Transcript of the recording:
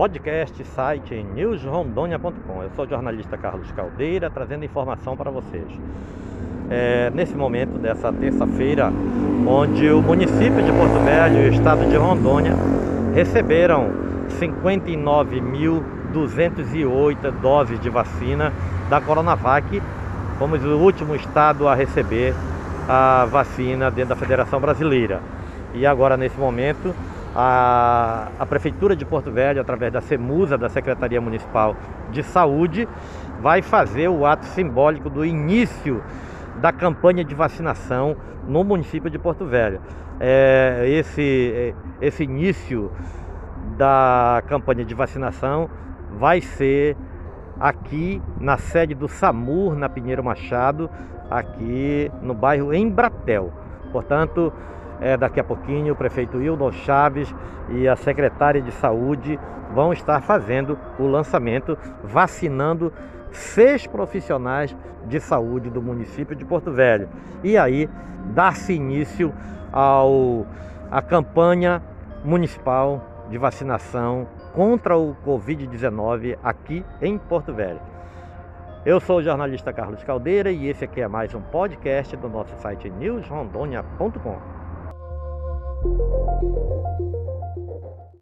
podcast, site newsrondônia.com. Eu sou o jornalista Carlos Caldeira, trazendo informação para vocês. É, nesse momento dessa terça-feira, onde o município de Porto Velho e o estado de Rondônia receberam 59.208 doses de vacina da Coronavac. Fomos o último estado a receber a vacina dentro da Federação Brasileira. E agora, nesse momento, a, a Prefeitura de Porto Velho, através da CEMUSA, da Secretaria Municipal de Saúde, vai fazer o ato simbólico do início da campanha de vacinação no município de Porto Velho. É, esse, esse início da campanha de vacinação vai ser aqui na sede do SAMUR, na Pinheiro Machado, aqui no bairro Embratel. Portanto, é, daqui a pouquinho o prefeito Hildon Chaves e a secretária de saúde vão estar fazendo o lançamento, vacinando seis profissionais de saúde do município de Porto Velho. E aí dar-se início ao a campanha municipal de vacinação contra o Covid-19 aqui em Porto Velho. Eu sou o jornalista Carlos Caldeira e esse aqui é mais um podcast do nosso site newsrondônia.com. Thank you.